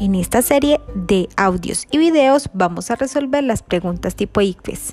En esta serie de audios y videos vamos a resolver las preguntas tipo ICFES.